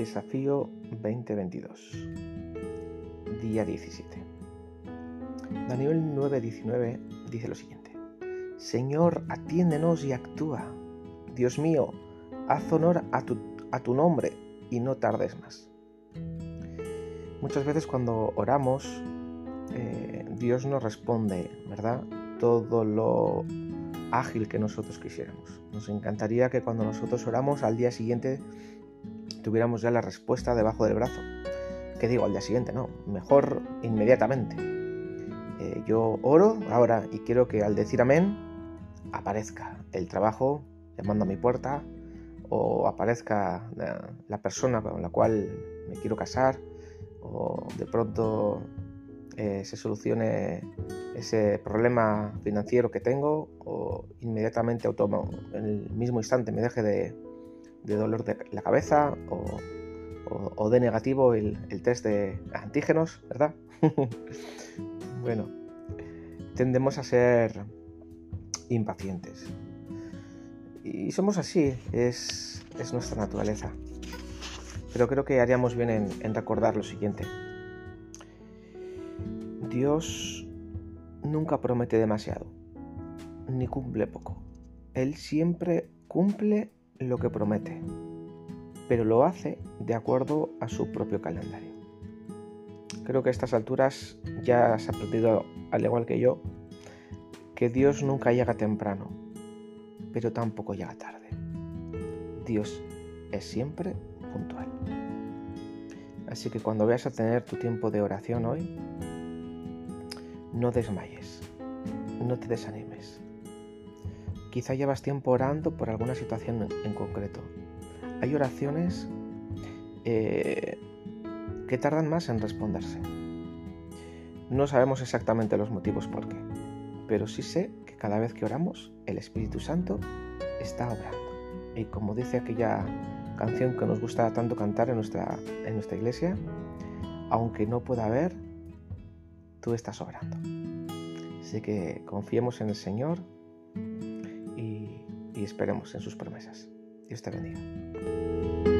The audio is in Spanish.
Desafío 2022, día 17. Daniel 9:19 dice lo siguiente. Señor, atiéndenos y actúa. Dios mío, haz honor a tu, a tu nombre y no tardes más. Muchas veces cuando oramos, eh, Dios nos responde, ¿verdad? Todo lo ágil que nosotros quisiéramos. Nos encantaría que cuando nosotros oramos al día siguiente tuviéramos ya la respuesta debajo del brazo. ¿Qué digo al día siguiente? No, mejor inmediatamente. Eh, yo oro ahora y quiero que al decir amén aparezca el trabajo llamando a mi puerta o aparezca la persona con la cual me quiero casar o de pronto eh, se solucione ese problema financiero que tengo o inmediatamente autónomo, en el mismo instante me deje de, dolor de la cabeza o, de negativo el, test de antígenos, ¿verdad? bueno, tendemos a ser impacientes. Y somos así, es, nuestra naturaleza. Pero creo que haríamos bien en recordar lo siguiente. Dios nunca promete demasiado, ni cumple poco. Él siempre cumple lo que promete, pero lo hace de acuerdo a su propio calendario. Creo que a estas alturas ya has aprendido, al igual que yo, que Dios nunca llega temprano, pero tampoco llega tarde. Dios es siempre puntual. Así que cuando veas a tener tu tiempo de oración hoy, no desmayes, no te desanimes. Quizá llevas tiempo orando por alguna situación en concreto. Hay oraciones eh, que tardan más en responderse. No sabemos exactamente los motivos por qué, pero sí sé que cada vez que oramos, el Espíritu Santo está obrando. Y como dice aquella canción que nos gusta tanto cantar en nuestra, en nuestra iglesia, aunque no pueda ver, tú estás obrando. Así que confiemos en el Señor y esperemos en sus promesas. Dios te bendiga.